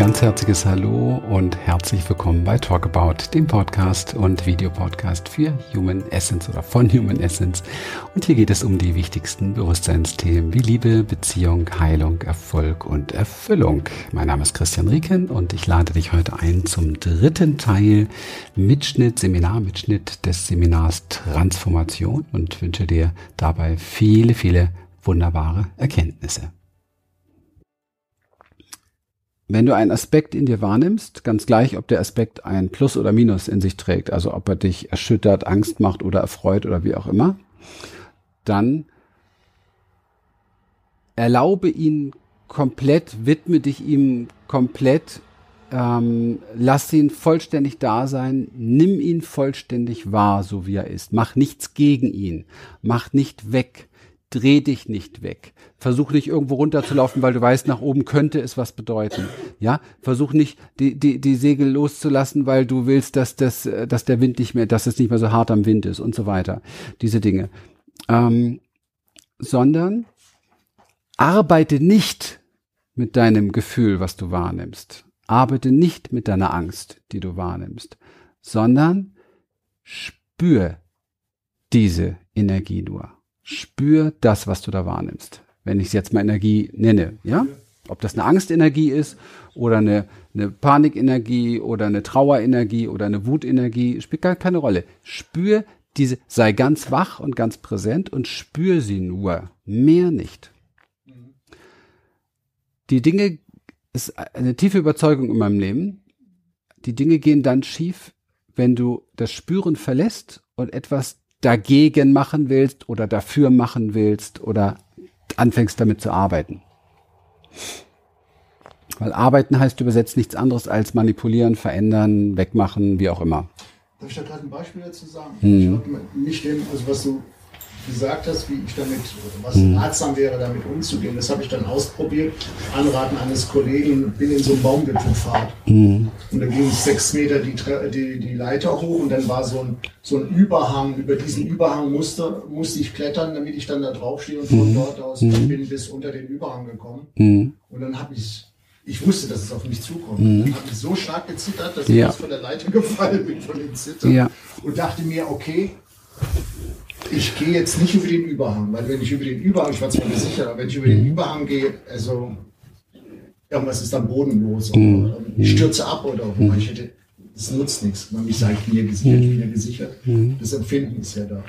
ganz herzliches Hallo und herzlich willkommen bei Talk About, dem Podcast und Videopodcast für Human Essence oder von Human Essence. Und hier geht es um die wichtigsten Bewusstseinsthemen wie Liebe, Beziehung, Heilung, Erfolg und Erfüllung. Mein Name ist Christian Rieken und ich lade dich heute ein zum dritten Teil Mitschnitt, Seminarmitschnitt des Seminars Transformation und wünsche dir dabei viele, viele wunderbare Erkenntnisse. Wenn du einen Aspekt in dir wahrnimmst, ganz gleich, ob der Aspekt ein Plus oder Minus in sich trägt, also ob er dich erschüttert, Angst macht oder erfreut oder wie auch immer, dann erlaube ihn komplett, widme dich ihm komplett, ähm, lass ihn vollständig da sein, nimm ihn vollständig wahr, so wie er ist. Mach nichts gegen ihn, mach nicht weg, dreh dich nicht weg. Versuch nicht irgendwo runterzulaufen, weil du weißt, nach oben könnte es was bedeuten. Ja, versuch nicht die, die, die Segel loszulassen, weil du willst, dass das, dass der Wind nicht mehr, dass es nicht mehr so hart am Wind ist und so weiter. Diese Dinge. Ähm, sondern arbeite nicht mit deinem Gefühl, was du wahrnimmst. Arbeite nicht mit deiner Angst, die du wahrnimmst, sondern spür diese Energie nur. Spür das, was du da wahrnimmst. Wenn ich es jetzt mal Energie nenne, ja? Ob das eine Angstenergie ist oder eine, eine Panikenergie oder eine Trauerenergie oder eine Wutenergie, spielt gar keine Rolle. Spür diese, sei ganz wach und ganz präsent und spür sie nur. Mehr nicht. Die Dinge, ist eine tiefe Überzeugung in meinem Leben. Die Dinge gehen dann schief, wenn du das Spüren verlässt und etwas dagegen machen willst oder dafür machen willst oder anfängst damit zu arbeiten. Weil arbeiten heißt übersetzt nichts anderes als manipulieren, verändern, wegmachen, wie auch immer. Darf ich da gerade ein Beispiel dazu sagen? Mhm. Ich nicht dem, also was du gesagt hast, wie ich damit, was mhm. ratsam wäre, damit umzugehen. Das habe ich dann ausprobiert. Anraten eines Kollegen, bin in so einem Baumwipfelfahrt. Mhm. Und da ging es sechs Meter die, die, die Leiter hoch und dann war so ein, so ein Überhang. Über diesen Überhang musste, musste ich klettern, damit ich dann da draufstehe und von mhm. dort aus mhm. bin bis unter den Überhang gekommen. Mhm. Und dann habe ich ich wusste, dass es auf mich zukommt. Mhm. Dann habe ich so stark gezittert, dass ja. ich von der Leiter gefallen bin von den Zittern. Ja. Und dachte mir, okay, ich gehe jetzt nicht über den Überhang, weil wenn ich über den Überhang, ich war zwar nicht sicher, aber wenn ich über den Überhang gehe, also irgendwas ist dann bodenlos mhm. oder ich stürze ab oder auch immer. Ich hätte, das nutzt nichts. Man mich sagt, ich bin ja gesichert, ich bin ja gesichert. Mhm. Das Empfinden ist ja da.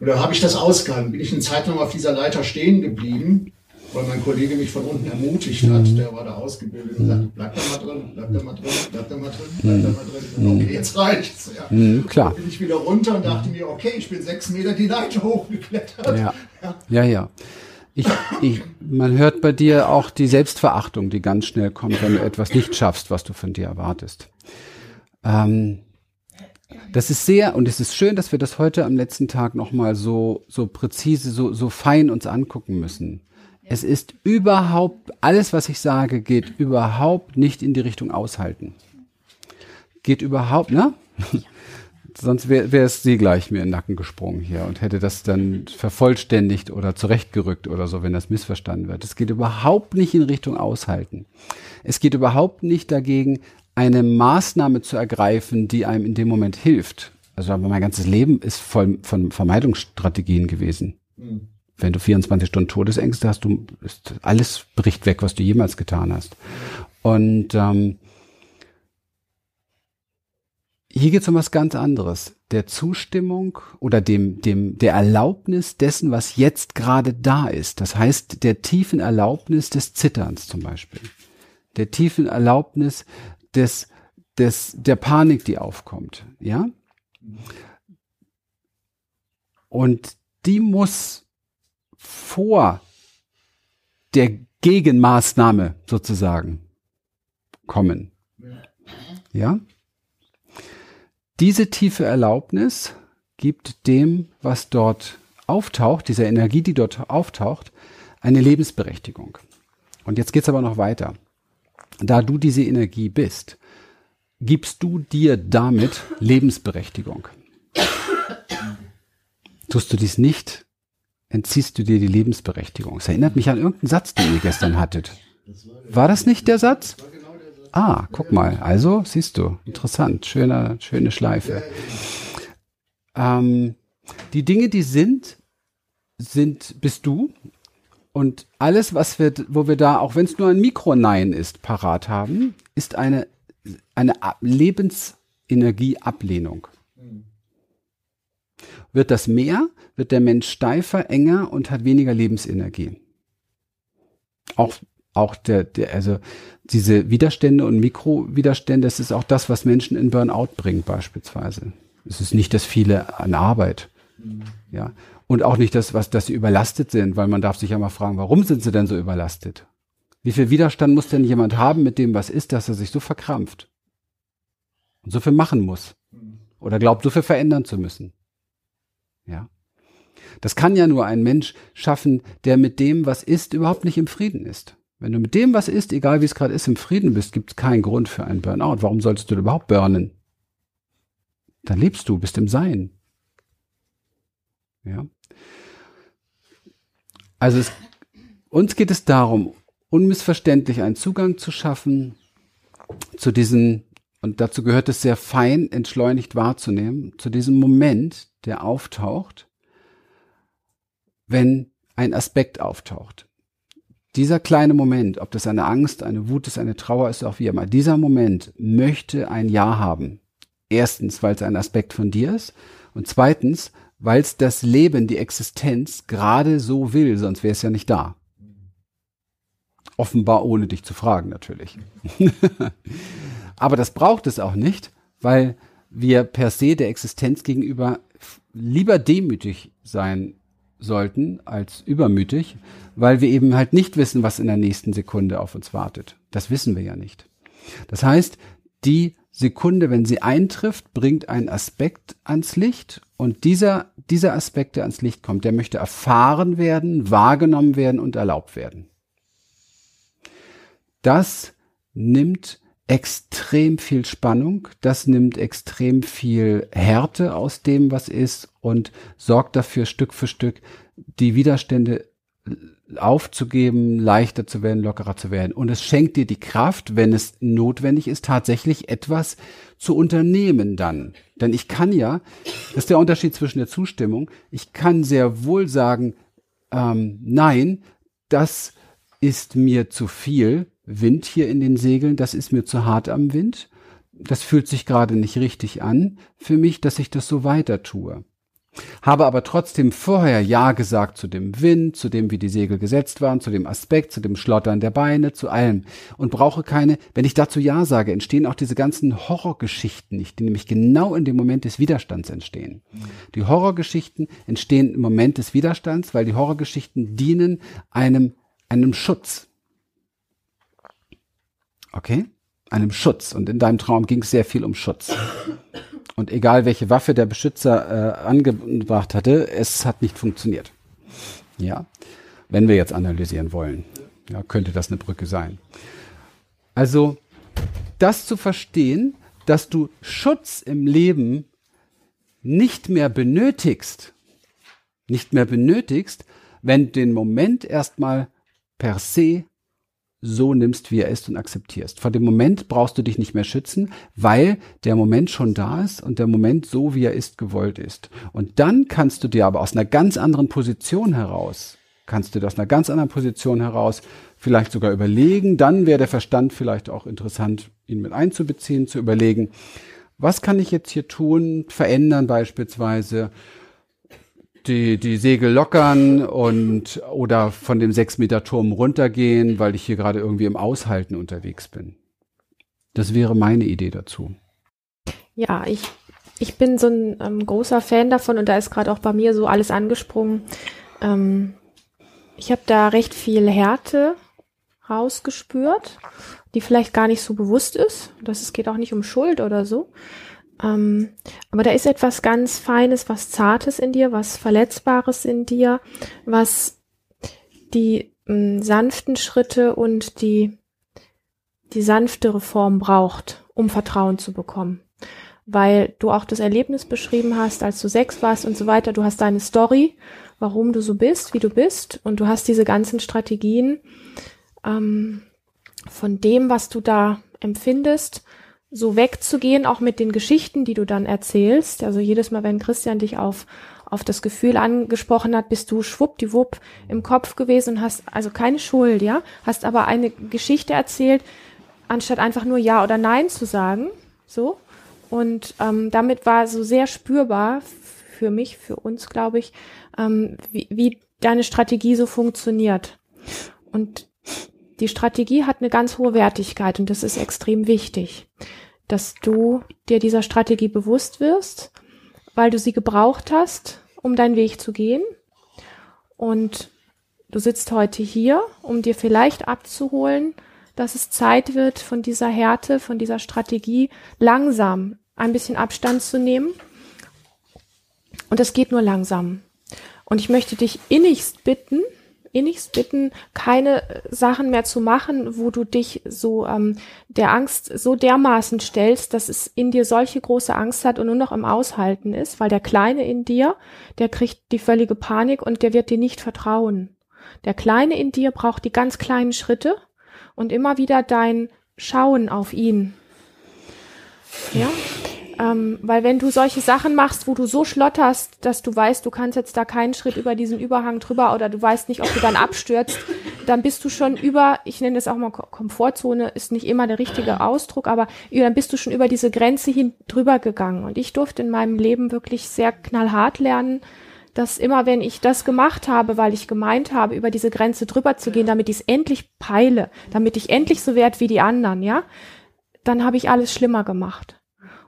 Und da habe ich das ausgehalten. Bin ich eine Zeit lang auf dieser Leiter stehen geblieben weil mein Kollege mich von unten ermutigt hat, mhm. der war da ausgebildet und sagte, bleib da mal drin, bleib da mal drin, bleib da mal drin, bleib da mal drin. Mhm. Okay, jetzt reicht's. Ja. Mhm, klar. Dann bin ich wieder runter und dachte mir, okay, ich bin sechs Meter die Leiter hochgeklettert. Ja, ja. ja. ja. Ich, ich, man hört bei dir auch die Selbstverachtung, die ganz schnell kommt, wenn du etwas nicht schaffst, was du von dir erwartest. Ähm, das ist sehr, und es ist schön, dass wir das heute am letzten Tag nochmal so, so präzise, so, so fein uns angucken müssen. Es ist überhaupt, alles, was ich sage, geht überhaupt nicht in die Richtung aushalten. Geht überhaupt, ne? Sonst wäre wär es sie gleich mir in den Nacken gesprungen hier und hätte das dann vervollständigt oder zurechtgerückt oder so, wenn das missverstanden wird. Es geht überhaupt nicht in Richtung aushalten. Es geht überhaupt nicht dagegen, eine Maßnahme zu ergreifen, die einem in dem Moment hilft. Also mein ganzes Leben ist voll von Vermeidungsstrategien gewesen. Mhm wenn du 24 Stunden Todesängste hast, du ist alles bricht weg, was du jemals getan hast. Und ähm, hier geht es um was ganz anderes. Der Zustimmung oder dem, dem, der Erlaubnis dessen, was jetzt gerade da ist. Das heißt, der tiefen Erlaubnis des Zitterns zum Beispiel. Der tiefen Erlaubnis des, des, der Panik, die aufkommt. Ja? Und die muss vor der Gegenmaßnahme sozusagen kommen. Ja? Diese tiefe Erlaubnis gibt dem, was dort auftaucht, dieser Energie, die dort auftaucht, eine Lebensberechtigung. Und jetzt geht's aber noch weiter. Da du diese Energie bist, gibst du dir damit Lebensberechtigung. Tust du dies nicht, entziehst du dir die Lebensberechtigung. Es erinnert mich an irgendeinen Satz, den ihr gestern hattet. War das nicht der Satz? Ah, guck mal. Also, siehst du, interessant. Schöne, schöne Schleife. Ähm, die Dinge, die sind, sind, bist du. Und alles, was wir, wo wir da, auch wenn es nur ein Mikronein ist, parat haben, ist eine, eine Lebensenergieablehnung. Wird das mehr, wird der Mensch steifer, enger und hat weniger Lebensenergie. Auch, auch der, der, also diese Widerstände und Mikrowiderstände, das ist auch das, was Menschen in Burnout bringt, beispielsweise. Es ist nicht das viele an Arbeit. Mhm. Ja. Und auch nicht das, was, dass sie überlastet sind, weil man darf sich ja mal fragen, warum sind sie denn so überlastet? Wie viel Widerstand muss denn jemand haben mit dem, was ist, dass er sich so verkrampft? Und so viel machen muss. Oder glaubt, so viel verändern zu müssen. Ja. Das kann ja nur ein Mensch schaffen, der mit dem, was ist, überhaupt nicht im Frieden ist. Wenn du mit dem, was ist, egal wie es gerade ist, im Frieden bist, gibt es keinen Grund für einen Burnout. Warum solltest du überhaupt burnen? Dann lebst du, bist im Sein. Ja. Also es, uns geht es darum, unmissverständlich einen Zugang zu schaffen zu diesem, und dazu gehört es sehr fein entschleunigt wahrzunehmen, zu diesem Moment, der auftaucht, wenn ein Aspekt auftaucht. Dieser kleine Moment, ob das eine Angst, eine Wut ist, eine Trauer ist, auch wie immer, dieser Moment möchte ein Ja haben. Erstens, weil es ein Aspekt von dir ist und zweitens, weil es das Leben, die Existenz gerade so will, sonst wäre es ja nicht da. Offenbar ohne dich zu fragen natürlich. Aber das braucht es auch nicht, weil wir per se der Existenz gegenüber lieber demütig sein sollten als übermütig, weil wir eben halt nicht wissen, was in der nächsten Sekunde auf uns wartet. Das wissen wir ja nicht. Das heißt, die Sekunde, wenn sie eintrifft, bringt einen Aspekt ans Licht und dieser, dieser Aspekt, der ans Licht kommt, der möchte erfahren werden, wahrgenommen werden und erlaubt werden. Das nimmt extrem viel Spannung, das nimmt extrem viel Härte aus dem, was ist und sorgt dafür Stück für Stück die Widerstände aufzugeben, leichter zu werden, lockerer zu werden. Und es schenkt dir die Kraft, wenn es notwendig ist, tatsächlich etwas zu unternehmen dann. Denn ich kann ja, das ist der Unterschied zwischen der Zustimmung, ich kann sehr wohl sagen, ähm, nein, das ist mir zu viel Wind hier in den Segeln, das ist mir zu hart am Wind, das fühlt sich gerade nicht richtig an für mich, dass ich das so weiter tue habe aber trotzdem vorher Ja gesagt zu dem Wind, zu dem, wie die Segel gesetzt waren, zu dem Aspekt, zu dem Schlottern der Beine, zu allem und brauche keine, wenn ich dazu Ja sage, entstehen auch diese ganzen Horrorgeschichten nicht, die nämlich genau in dem Moment des Widerstands entstehen. Die Horrorgeschichten entstehen im Moment des Widerstands, weil die Horrorgeschichten dienen einem, einem Schutz. Okay? Einem Schutz. Und in deinem Traum ging es sehr viel um Schutz. Und egal welche Waffe der Beschützer äh, angebracht hatte, es hat nicht funktioniert. Ja, wenn wir jetzt analysieren wollen, ja, könnte das eine Brücke sein. Also das zu verstehen, dass du Schutz im Leben nicht mehr benötigst, nicht mehr benötigst, wenn den Moment erstmal per se so nimmst, wie er ist und akzeptierst. Vor dem Moment brauchst du dich nicht mehr schützen, weil der Moment schon da ist und der Moment so, wie er ist, gewollt ist. Und dann kannst du dir aber aus einer ganz anderen Position heraus, kannst du dir aus einer ganz anderen Position heraus vielleicht sogar überlegen, dann wäre der Verstand vielleicht auch interessant, ihn mit einzubeziehen, zu überlegen, was kann ich jetzt hier tun, verändern beispielsweise, die, die Segel lockern und oder von dem sechs Meter Turm runtergehen, weil ich hier gerade irgendwie im Aushalten unterwegs bin. Das wäre meine Idee dazu. Ja, ich, ich bin so ein ähm, großer Fan davon und da ist gerade auch bei mir so alles angesprungen. Ähm, ich habe da recht viel Härte rausgespürt, die vielleicht gar nicht so bewusst ist. Das es geht auch nicht um Schuld oder so. Ähm, aber da ist etwas ganz Feines, was Zartes in dir, was Verletzbares in dir, was die ähm, sanften Schritte und die, die sanftere Form braucht, um Vertrauen zu bekommen. Weil du auch das Erlebnis beschrieben hast, als du sechs warst und so weiter. Du hast deine Story, warum du so bist, wie du bist. Und du hast diese ganzen Strategien ähm, von dem, was du da empfindest, so wegzugehen, auch mit den Geschichten, die du dann erzählst. Also jedes Mal, wenn Christian dich auf, auf das Gefühl angesprochen hat, bist du schwuppdiwupp im Kopf gewesen und hast also keine Schuld, ja, hast aber eine Geschichte erzählt, anstatt einfach nur Ja oder Nein zu sagen, so. Und ähm, damit war so sehr spürbar für mich, für uns, glaube ich, ähm, wie, wie deine Strategie so funktioniert. Und die Strategie hat eine ganz hohe Wertigkeit und das ist extrem wichtig, dass du dir dieser Strategie bewusst wirst, weil du sie gebraucht hast, um deinen Weg zu gehen. Und du sitzt heute hier, um dir vielleicht abzuholen, dass es Zeit wird, von dieser Härte, von dieser Strategie langsam ein bisschen Abstand zu nehmen. Und das geht nur langsam. Und ich möchte dich innigst bitten, innigst bitten, keine Sachen mehr zu machen, wo du dich so ähm, der Angst so dermaßen stellst, dass es in dir solche große Angst hat und nur noch im Aushalten ist, weil der Kleine in dir, der kriegt die völlige Panik und der wird dir nicht vertrauen. Der Kleine in dir braucht die ganz kleinen Schritte und immer wieder dein Schauen auf ihn. Ja, ähm, weil wenn du solche Sachen machst, wo du so schlotterst, dass du weißt, du kannst jetzt da keinen Schritt über diesen Überhang drüber oder du weißt nicht, ob du dann abstürzt, dann bist du schon über, ich nenne das auch mal Komfortzone, ist nicht immer der richtige Ausdruck, aber dann bist du schon über diese Grenze hin drüber gegangen. Und ich durfte in meinem Leben wirklich sehr knallhart lernen, dass immer wenn ich das gemacht habe, weil ich gemeint habe, über diese Grenze drüber zu gehen, damit ich es endlich peile, damit ich endlich so werde wie die anderen, ja, dann habe ich alles schlimmer gemacht.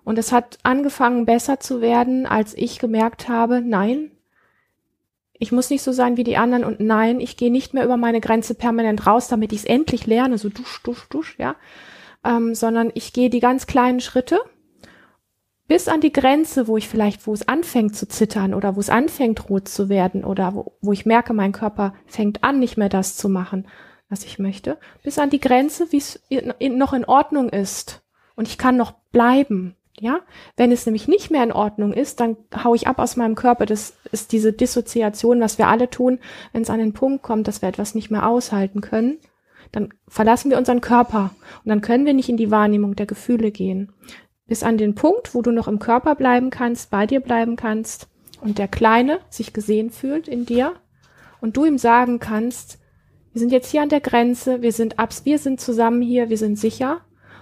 Und es hat angefangen besser zu werden, als ich gemerkt habe, nein, ich muss nicht so sein wie die anderen und nein, ich gehe nicht mehr über meine Grenze permanent raus, damit ich es endlich lerne, so dusch, dusch, dusch, ja, ähm, sondern ich gehe die ganz kleinen Schritte bis an die Grenze, wo ich vielleicht, wo es anfängt zu zittern oder wo es anfängt rot zu werden oder wo, wo ich merke, mein Körper fängt an, nicht mehr das zu machen, was ich möchte, bis an die Grenze, wie es noch in Ordnung ist und ich kann noch bleiben. Ja, wenn es nämlich nicht mehr in Ordnung ist, dann hau ich ab aus meinem Körper. Das ist diese Dissoziation, was wir alle tun, wenn es an den Punkt kommt, dass wir etwas nicht mehr aushalten können. Dann verlassen wir unseren Körper und dann können wir nicht in die Wahrnehmung der Gefühle gehen. Bis an den Punkt, wo du noch im Körper bleiben kannst, bei dir bleiben kannst und der Kleine sich gesehen fühlt in dir und du ihm sagen kannst, wir sind jetzt hier an der Grenze, wir sind abs, wir sind zusammen hier, wir sind sicher.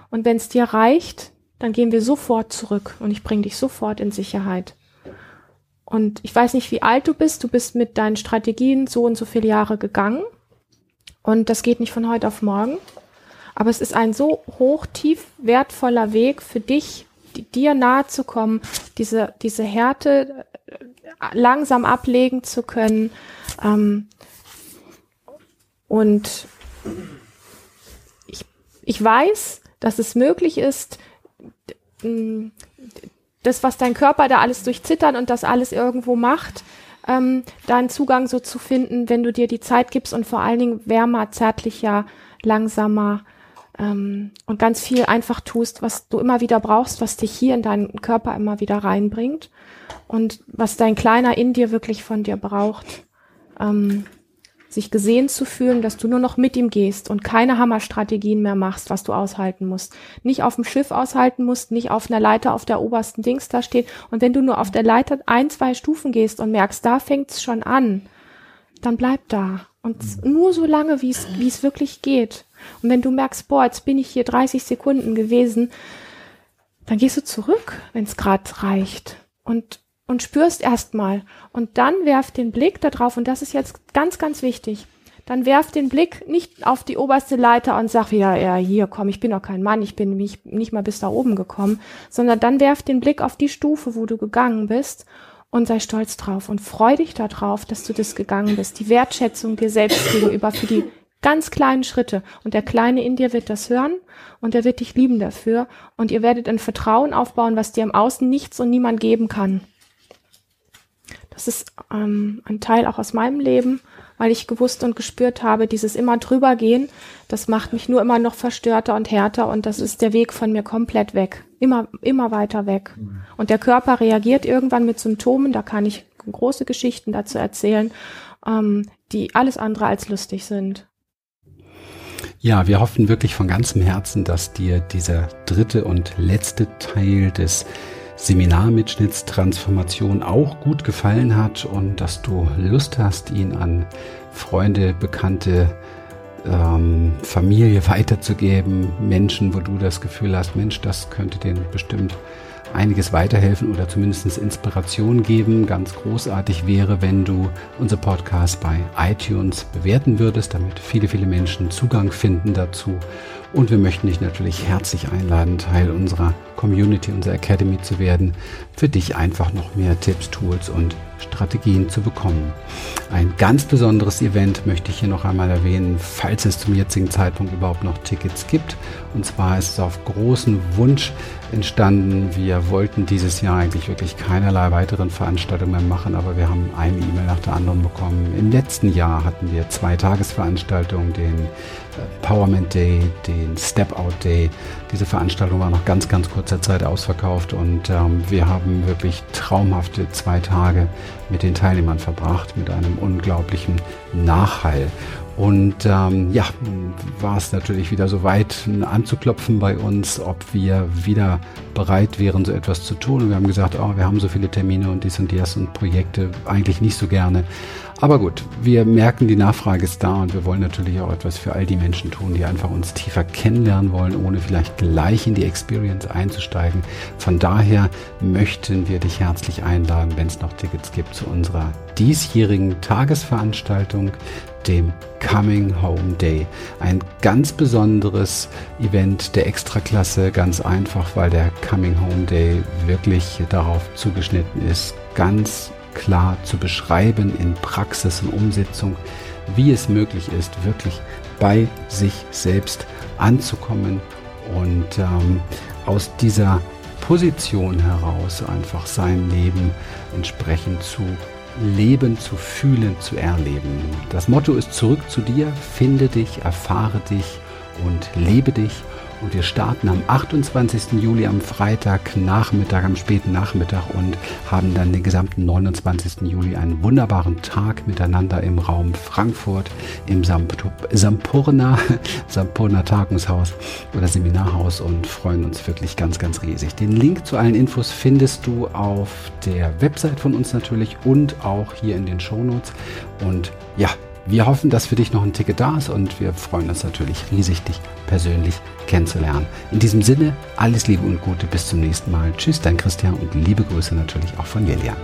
Und wenn es dir reicht, dann gehen wir sofort zurück und ich bringe dich sofort in Sicherheit. Und ich weiß nicht, wie alt du bist. Du bist mit deinen Strategien so und so viele Jahre gegangen. Und das geht nicht von heute auf morgen. Aber es ist ein so hoch, tief wertvoller Weg für dich, dir nahe zu kommen, diese, diese Härte äh, langsam ablegen zu können. Ähm, und ich, ich weiß, dass es möglich ist, das, was dein Körper da alles durchzittern und das alles irgendwo macht, ähm, deinen Zugang so zu finden, wenn du dir die Zeit gibst und vor allen Dingen wärmer, zärtlicher, langsamer ähm, und ganz viel einfach tust, was du immer wieder brauchst, was dich hier in deinen Körper immer wieder reinbringt und was dein Kleiner in dir wirklich von dir braucht. Ähm, sich gesehen zu fühlen, dass du nur noch mit ihm gehst und keine Hammerstrategien mehr machst, was du aushalten musst. Nicht auf dem Schiff aushalten musst, nicht auf einer Leiter auf der obersten Dings da steht. Und wenn du nur auf der Leiter ein, zwei Stufen gehst und merkst, da fängt's schon an, dann bleib da. Und nur so lange, wie es wie es wirklich geht. Und wenn du merkst, boah, jetzt bin ich hier 30 Sekunden gewesen, dann gehst du zurück, wenn es gerade reicht. Und und spürst erstmal. Und dann werf den Blick darauf, und das ist jetzt ganz, ganz wichtig. Dann werf den Blick nicht auf die oberste Leiter und sag wieder, ja, hier komm, ich bin doch kein Mann, ich bin nicht, nicht mal bis da oben gekommen, sondern dann werf den Blick auf die Stufe, wo du gegangen bist und sei stolz drauf und freu dich darauf, dass du das gegangen bist. Die Wertschätzung dir selbst gegenüber für die ganz kleinen Schritte. Und der Kleine in dir wird das hören und er wird dich lieben dafür. Und ihr werdet ein Vertrauen aufbauen, was dir im Außen nichts und niemand geben kann. Das ist ähm, ein Teil auch aus meinem Leben, weil ich gewusst und gespürt habe, dieses immer drüber gehen, das macht mich nur immer noch verstörter und härter und das ist der Weg von mir komplett weg. Immer, immer weiter weg. Mhm. Und der Körper reagiert irgendwann mit Symptomen, da kann ich große Geschichten dazu erzählen, ähm, die alles andere als lustig sind. Ja, wir hoffen wirklich von ganzem Herzen, dass dir dieser dritte und letzte Teil des Seminarmitschnitts Transformation auch gut gefallen hat und dass du Lust hast, ihn an Freunde, Bekannte, ähm, Familie weiterzugeben, Menschen, wo du das Gefühl hast, Mensch, das könnte denen bestimmt einiges weiterhelfen oder zumindest Inspiration geben. Ganz großartig wäre, wenn du unser Podcast bei iTunes bewerten würdest, damit viele, viele Menschen Zugang finden dazu. Und wir möchten dich natürlich herzlich einladen, Teil unserer Community, unserer Academy zu werden, für dich einfach noch mehr Tipps, Tools und Strategien zu bekommen. Ein ganz besonderes Event möchte ich hier noch einmal erwähnen, falls es zum jetzigen Zeitpunkt überhaupt noch Tickets gibt. Und zwar ist es auf großen Wunsch entstanden. Wir wollten dieses Jahr eigentlich wirklich keinerlei weiteren Veranstaltungen mehr machen, aber wir haben eine E-Mail nach der anderen bekommen. Im letzten Jahr hatten wir zwei Tagesveranstaltungen, den Empowerment Day, den Step Out Day. Diese Veranstaltung war noch ganz, ganz kurzer Zeit ausverkauft und ähm, wir haben wirklich traumhafte zwei Tage mit den Teilnehmern verbracht, mit einem unglaublichen Nachhall. Und ähm, ja, war es natürlich wieder so weit anzuklopfen bei uns, ob wir wieder bereit wären, so etwas zu tun. Und wir haben gesagt, oh, wir haben so viele Termine und dies und das und Projekte eigentlich nicht so gerne. Aber gut, wir merken, die Nachfrage ist da und wir wollen natürlich auch etwas für all die Menschen tun, die einfach uns tiefer kennenlernen wollen, ohne vielleicht gleich in die Experience einzusteigen. Von daher möchten wir dich herzlich einladen, wenn es noch Tickets gibt, zu unserer diesjährigen Tagesveranstaltung, dem Coming Home Day. Ein ganz besonderes Event der Extraklasse, ganz einfach, weil der Coming Home Day wirklich darauf zugeschnitten ist, ganz klar zu beschreiben in Praxis und Umsetzung, wie es möglich ist, wirklich bei sich selbst anzukommen und ähm, aus dieser Position heraus einfach sein Leben entsprechend zu leben, zu fühlen, zu erleben. Das Motto ist zurück zu dir, finde dich, erfahre dich und lebe dich und wir starten am 28. Juli am Freitag Nachmittag, am späten Nachmittag und haben dann den gesamten 29. Juli einen wunderbaren Tag miteinander im Raum Frankfurt im Sampurna, Sampurna Tagungshaus oder Seminarhaus und freuen uns wirklich ganz, ganz riesig. Den Link zu allen Infos findest du auf der Website von uns natürlich und auch hier in den Shownotes. Und ja, wir hoffen, dass für dich noch ein Ticket da ist und wir freuen uns natürlich riesig, dich persönlich kennenzulernen. In diesem Sinne, alles Liebe und Gute, bis zum nächsten Mal. Tschüss, dein Christian und liebe Grüße natürlich auch von Lilian.